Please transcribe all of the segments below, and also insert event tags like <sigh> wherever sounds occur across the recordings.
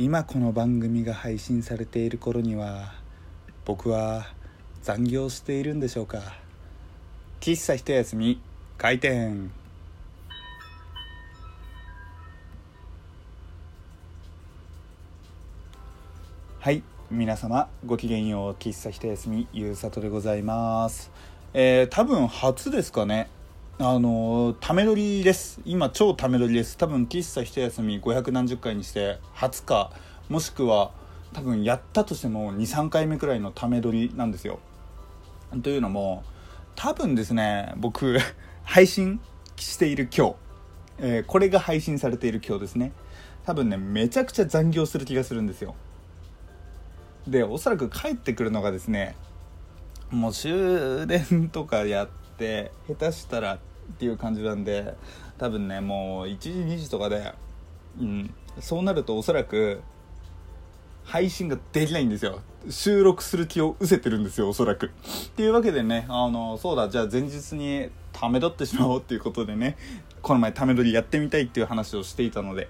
今この番組が配信されている頃には僕は残業しているんでしょうか。喫茶一休み開店。はい皆様ごきげんよう。喫茶一休みゆうさとでございます。えー、多分初ですかね。あのため撮りです。今超ため撮りです。多分喫茶一休み500何十回にして初かもしくは多分やったとしても23回目くらいのため撮りなんですよ。というのも多分ですね僕配信している今日、えー、これが配信されている今日ですね。多分ねめちゃくちゃ残業する気がするんですよ。でおそらく帰ってくるのがですねもう終電とかやって下手したらっていう感じなんで多分ねもう1時2時とかで、うん、そうなるとおそらく配信ができないんですよ。収録する気を失せてるんですよおそらく。っていうわけでねあのそうだじゃあ前日にため撮ってしまおうっていうことでねこの前ため撮りやってみたいっていう話をしていたので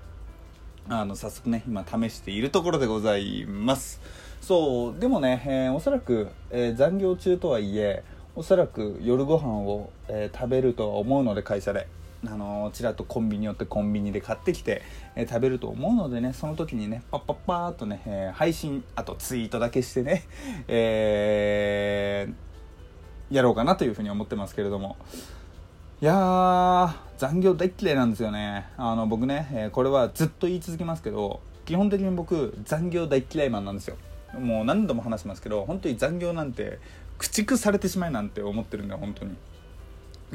あの早速ね今試しているところでございます。そうでもね、えー、おそらく、えー、残業中とはいえおそらく夜ご飯を、えー、食べるとは思うので会社で。あのちらっとコンビニ寄ってコンビニで買ってきて、えー、食べると思うのでねその時にねパッパッパーっとね、えー、配信あとツイートだけしてね、<laughs> えー、やろうかなというふうに思ってますけれども。いやー残業大っ嫌いなんですよね。あの僕ね、えこれはずっと言い続けますけど基本的に僕残業大っ嫌いマンなんですよ。もう何度も話しますけど本当に残業なんて駆逐されてしまいなんて思ってるんだよ本当に。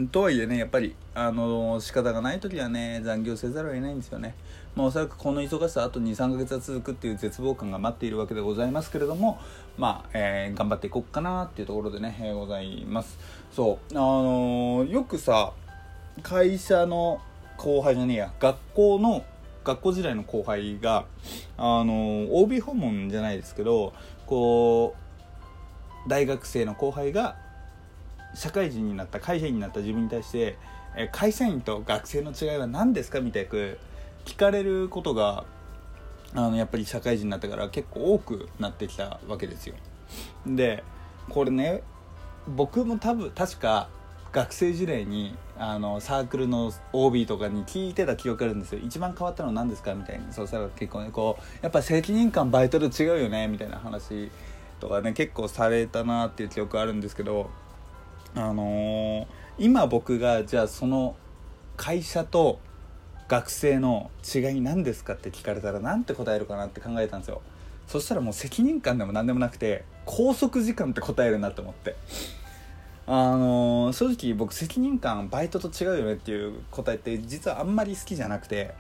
とはいえねやっぱりあの仕方がない時はね残業せざるを得ないんですよね。まあおそらくこの忙しさあと23ヶ月は続くっていう絶望感が待っているわけでございますけれどもまあ、えー、頑張っていこうかなっていうところでね、えー、ございます。そうあのー、よくさ会社の後輩じゃねえや学校の学校時代の後輩があの OB 訪問じゃないですけどこう大学生の後輩が社会人になった会社員になった自分に対してえ会社員と学生の違いは何ですかみたいく聞かれることがあのやっぱり社会人になってから結構多くなってきたわけですよ。でこれね僕も多分確か学生時代にあのサークルの OB とかに聞いてた記憶あるんですよ。一番変わったのは何ですかみたいにそうしたら結構ねこうやっぱ責任感バイトと違うよねみたいな話とかね結構されたなっていう記憶あるんですけどあのー、今僕がじゃあその会社と学生の違い何ですかって聞かれたら何て答えるかなって考えたんですよ。そしたらもう責任感でも何でもなくて拘束時間って答えるなと思って。あのー、正直僕責任感バイトと違うよねっていう答えって実はあんまり好きじゃなくて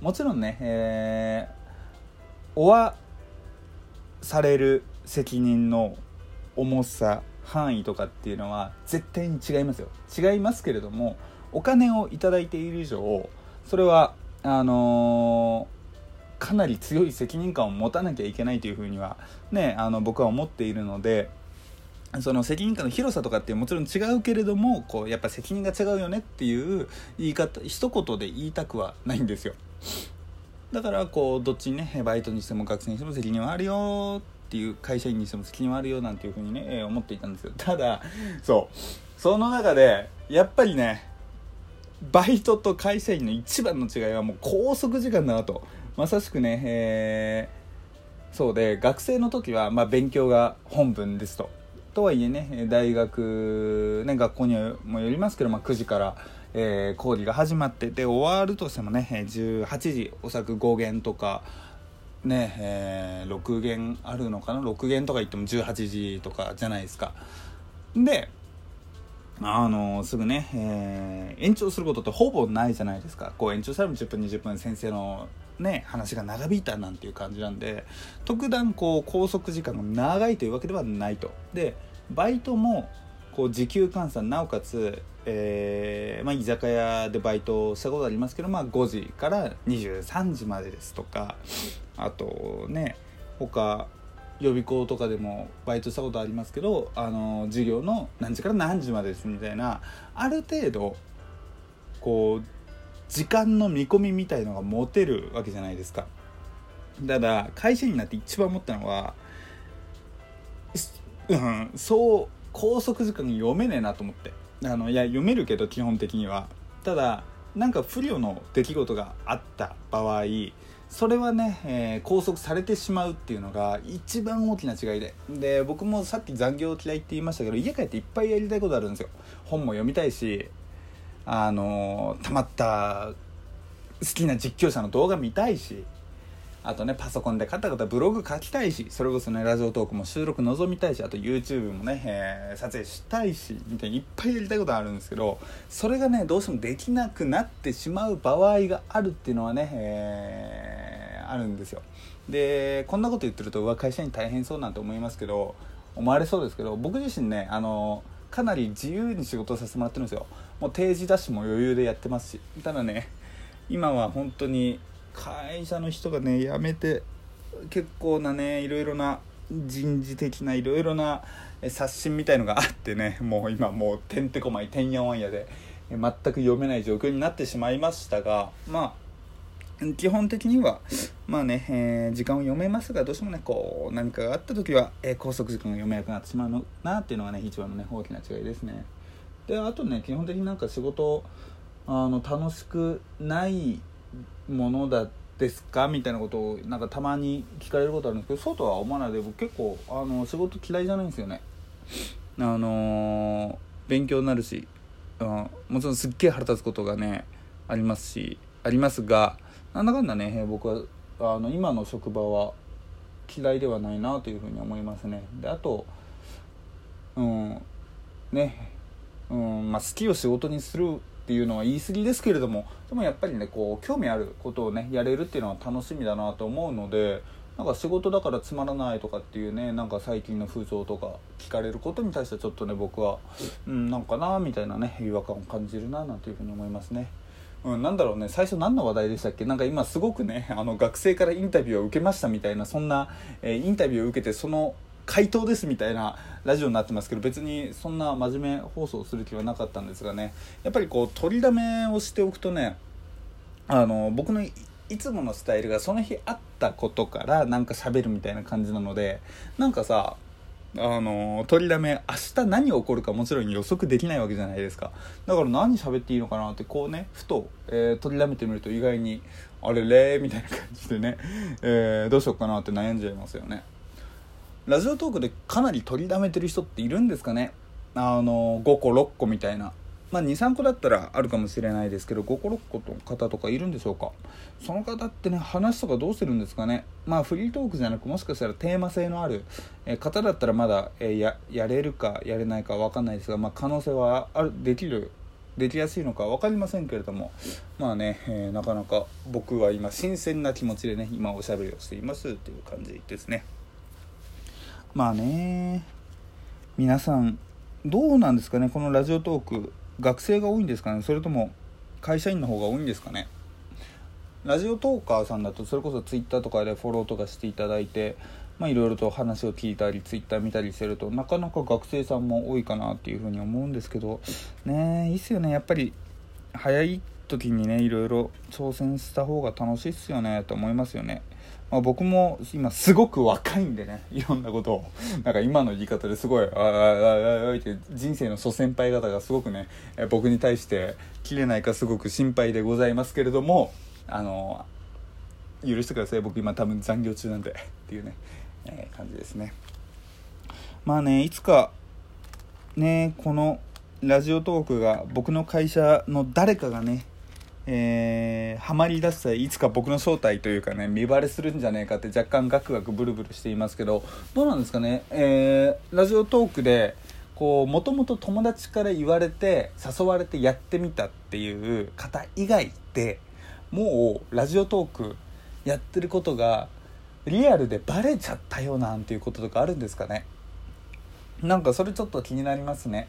もちろんね、えー、おわされる責任の重さ範囲とかっていうのは絶対に違いますよ。違いますけれどもお金を頂いている以上それはあのー、かなり強い責任感を持たなきゃいけないというふうにはねあの僕は思っているのでその責任感の広さとかってもちろん違うけれどもこうやっぱ責任が違うよねっていう言い方一言で言いたくはないんですよ。だからこうどっちにねバイトにしても学生にしても責任はあるよってっていう会社員にしても責任はあるよなんていうふうにね、え思っていたんですよ。ただそう。その中でやっぱりねバイトと会社員の一番の違いはもう拘束時間だなと。まさしくね、えー、そうで学生の時はまあ勉強が本分ですと。とはいえね大学、ね、学校にもよりますけど、まあ、9時から、えー、講義が始まってで終わるとしてもね18時おそらく5限とかねえー、6限あるのかな？6限とか言っても18時とかじゃないですか。であのすぐね、えー、延長することってほぼないじゃないですか。こう延長したら10分20分先生のね話が長引いたなんていう感じなんで特段こう拘束時間が長いというわけではないと。でバイトもこう時給換算なおかつ、えーまあ、居酒屋でバイトしたことありますけど、まあ、5時から23時までですとかあとね他予備校とかでもバイトしたことありますけどあの授業の何時から何時までですみたいなある程度こう時間の見込みみたいのが持てるわけじゃないですか。ただ会社員になって一番思ったのはうんそう拘束時間読めねえなと思ってあのいや読めるけど基本的にはただなんか不慮の出来事があった場合それはね、えー、拘束されてしまうっていうのが一番大きな違いで。で僕もさっき残業嫌いって言いましたけど家帰っていっぱいやりたいことあるんですよ。本も読みたいしあのたまった好きな実況者の動画見たいし。あとねパソコンでカタカタブログ書きたいしそれこそねラジオトークも収録望みたいしあと YouTube もね、えー、撮影したいしみたいにいっぱいやりたいことあるんですけどそれがねどうしてもできなくなってしまう場合があるっていうのはね、えー、あるんですよ。でこんなこと言ってるとうわ会社に大変そうなんて思いますけど思われそうですけど僕自身ねあのかなり自由に仕事をさせてもらってるんですよ。もう定時ダッシュも余裕でやってますし。ただね今は本当に会社の人がね辞めて結構なねいろいろな人事的ないろいろな刷新みたいのがあってねもう今もうてんてこまいてんやわんやで全く読めない状況になってしまいましたがまあ基本的にはまあね、えー、時間を読めますがどうしてもねこう何かがあった時は、えー、拘束時間が読めなくなってしまうのなっていうのがね一番のね大きな違いですね。であとね基本的になんか仕事あの楽しくないものだですかみたいなことをなんかたまに聞かれることあるんですけどそうとは思わないで僕結構あの仕事嫌いじゃないんですよね。あのー、勉強になるし、うん、もちろんすっげえ腹立つことがねありますしありますがなんだかんだね僕はあの今の職場は嫌いではないなというふうに思いますね。であとうんねうんまあ好きを仕事にするっていうのは言い過ぎですけれどもでもやっぱりねこう興味あることをねやれるっていうのは楽しみだなと思うのでなんか仕事だからつまらないとかっていうねなんか最近の風潮とか聞かれることに対してはちょっとね僕はうんなんかなみたいなね違和感を感じるななんていうふうに思いますね。うん、なんだろうね最初何の話題でしたっけ？なんか今すごくねあの学生からインタビューを受けましたみたいなそんな、えー、インタビューを受けてその回答ですみたいなラジオになってますけど別にそんな真面目放送する気はなかったんですがねやっぱりこう取りだめをしておくとねあの僕のいつものスタイルがその日あったことからなんか喋るみたいな感じなのでなんかさあの取りだめ明日何起こるかもちろん予測できないわけじゃないですか。だから何喋っていいのかなってこうねふと、えー、取りだめてみると意外にあれれみたいな感じでね、えー、どうしようかなって悩んじゃいますよね。ラジオトークでかなり取りだめてる人っているんですかね？あの5個6個みたいな。まあ、23個だったらあるかもしれないですけど5個6個の方とかいるんでしょうか？その方ってね話とかどうしてるんですかね？まあフリートークじゃなくもしかしたらテーマ性のある、え方だったらまだ、えややれるかやれないか分かんないですが、まあ、可能性はあるできるできやすいのか分かりませんけれども。まあね、えー、なかなか僕は今新鮮な気持ちでね今おしゃべりをしていますっていう感じですね。まあね皆さんどうなんですかねこのラジオトーク学生が多いんですかねそれとも会社員の方が多いんですかね。ラジオトーカーさんだとそれこそ Twitter とかでフォローとかしていただいてまあいろいろと話を聞いたり Twitter 見たりしてるとなかなか学生さんも多いかなっていうふうに思うんですけどねいいっすよね。やっぱり早い時にねいろいろ挑戦した方が楽しいっすよねと思いますよね。まあ、僕も今すごく若いんでね <laughs> いろんなことを。なんか今の言い方ですごい「あああああって人生の諸先輩方がすごくね僕に対して切れないかすごく心配でございますけれどもあの許してください。僕今多分残業中なんで <laughs> っていうね、えー、感じですね。まあねいつかねこのラジオトークが僕の会社の誰かがねえー、ハマりだしたいつか僕の正体というかね見バレするんじゃねえかって若干ガクガクブルブルしていますけどどうなんですかね、えー、ラジオトークでこうもともと友達から言われて誘われてやってみたっていう方以外でもうラジオトークやってることがリアルでバレちゃったよなんていうこととかあるんですかね？なんかそれちょっと気になりますね。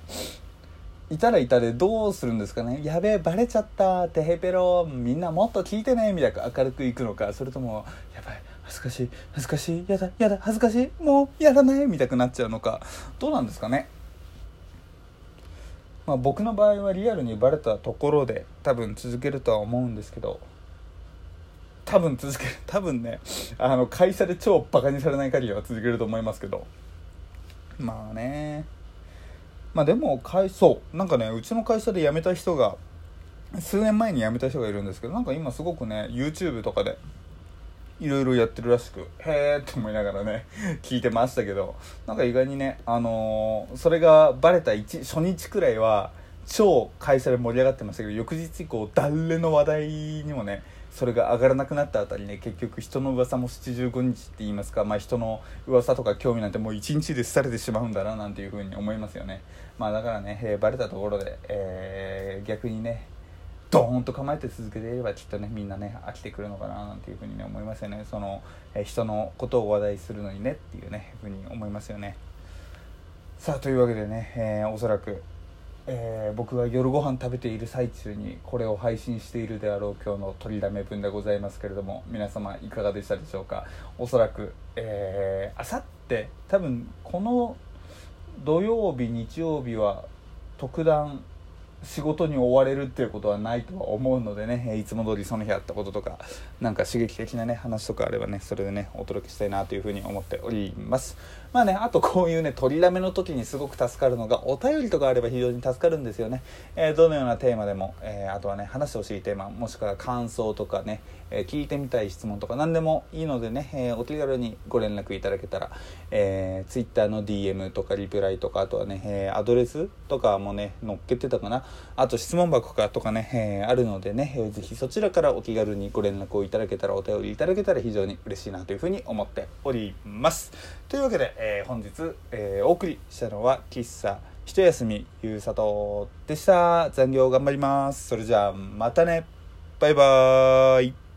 いたらいたでどうするんですかね？やべえバレちゃった。てへペロみんなもっと聞いてねみたいな明るくいくのか。それともやばい恥ずかしい恥ずかしいやだやだ恥ずかしいもうやらない？みたくなっちゃうのか。どうなんですかね？まあ僕の場合はリアルにバレたところで多分続けるとは思うんですけど。多分続ける <laughs> 多分ねあの会社で超バカにされない限りは続けると思いますけど。まあね。まあでも会そうなんかねうちの会社で辞めた人が数年前に辞めた人がいるんですけどなんか今すごくね YouTube とかでいろいろやってるらしくへーって思いながらね聞いてましたけどなんか意外にねあのー、それがバレた初日くらいは超会社で盛り上がってましたけど翌日以降誰の話題にもねそれが上がらなくなったあたりね結局人の噂も75日って言いますか、まあ、人の噂とか興味なんてもう1日で廃れてしまうんだななんていうふうに思いますよね。まあだからね、えー、バレたところで、えー、逆にねドーンと構えて続けていればきっとねみんなね飽きてくるのかななんていうふうにね思いますよね。その、えー、人のことを話題するのにねっていうねふうに思いますよね。さあというわけでね、えー、おそらくえー、僕が夜ご飯食べている最中にこれを配信しているであろう今日の取りだめ分でございますけれども皆様いかがでしたでしょうか？おそらくあさって多分この土曜日日曜日は特段仕事に追われるっていうことはないとは思うのでねいつも通りその日あったこととかなんか刺激的なね話とかあればねそれでねお届けしたいなというふうに思っております。まあねあとこういうね取りだめの時にすごく助かるのがお便りとかあれば非常に助かるんですよね、えー、どのようなテーマでも、えー、あとはね話してほしいテーマもしくは感想とかね、えー、聞いてみたい質問とか何でもいいのでね、えお手軽にご連絡いただけたら、え Twitter の DM とかリプライとかあとはね、えアドレスとかもね載っけてたかな。あと質問箱かとかね、えー、あるのでね、えー、ぜひそちらからお気軽にご連絡をいただけたらお便りいただけたら非常に嬉しいなというふうに思っております。というわけで、えー、本日、えー、お送りしたのは喫茶一休みゆうさとでした。残業頑張ります。それじゃあまたね。バイバーイ。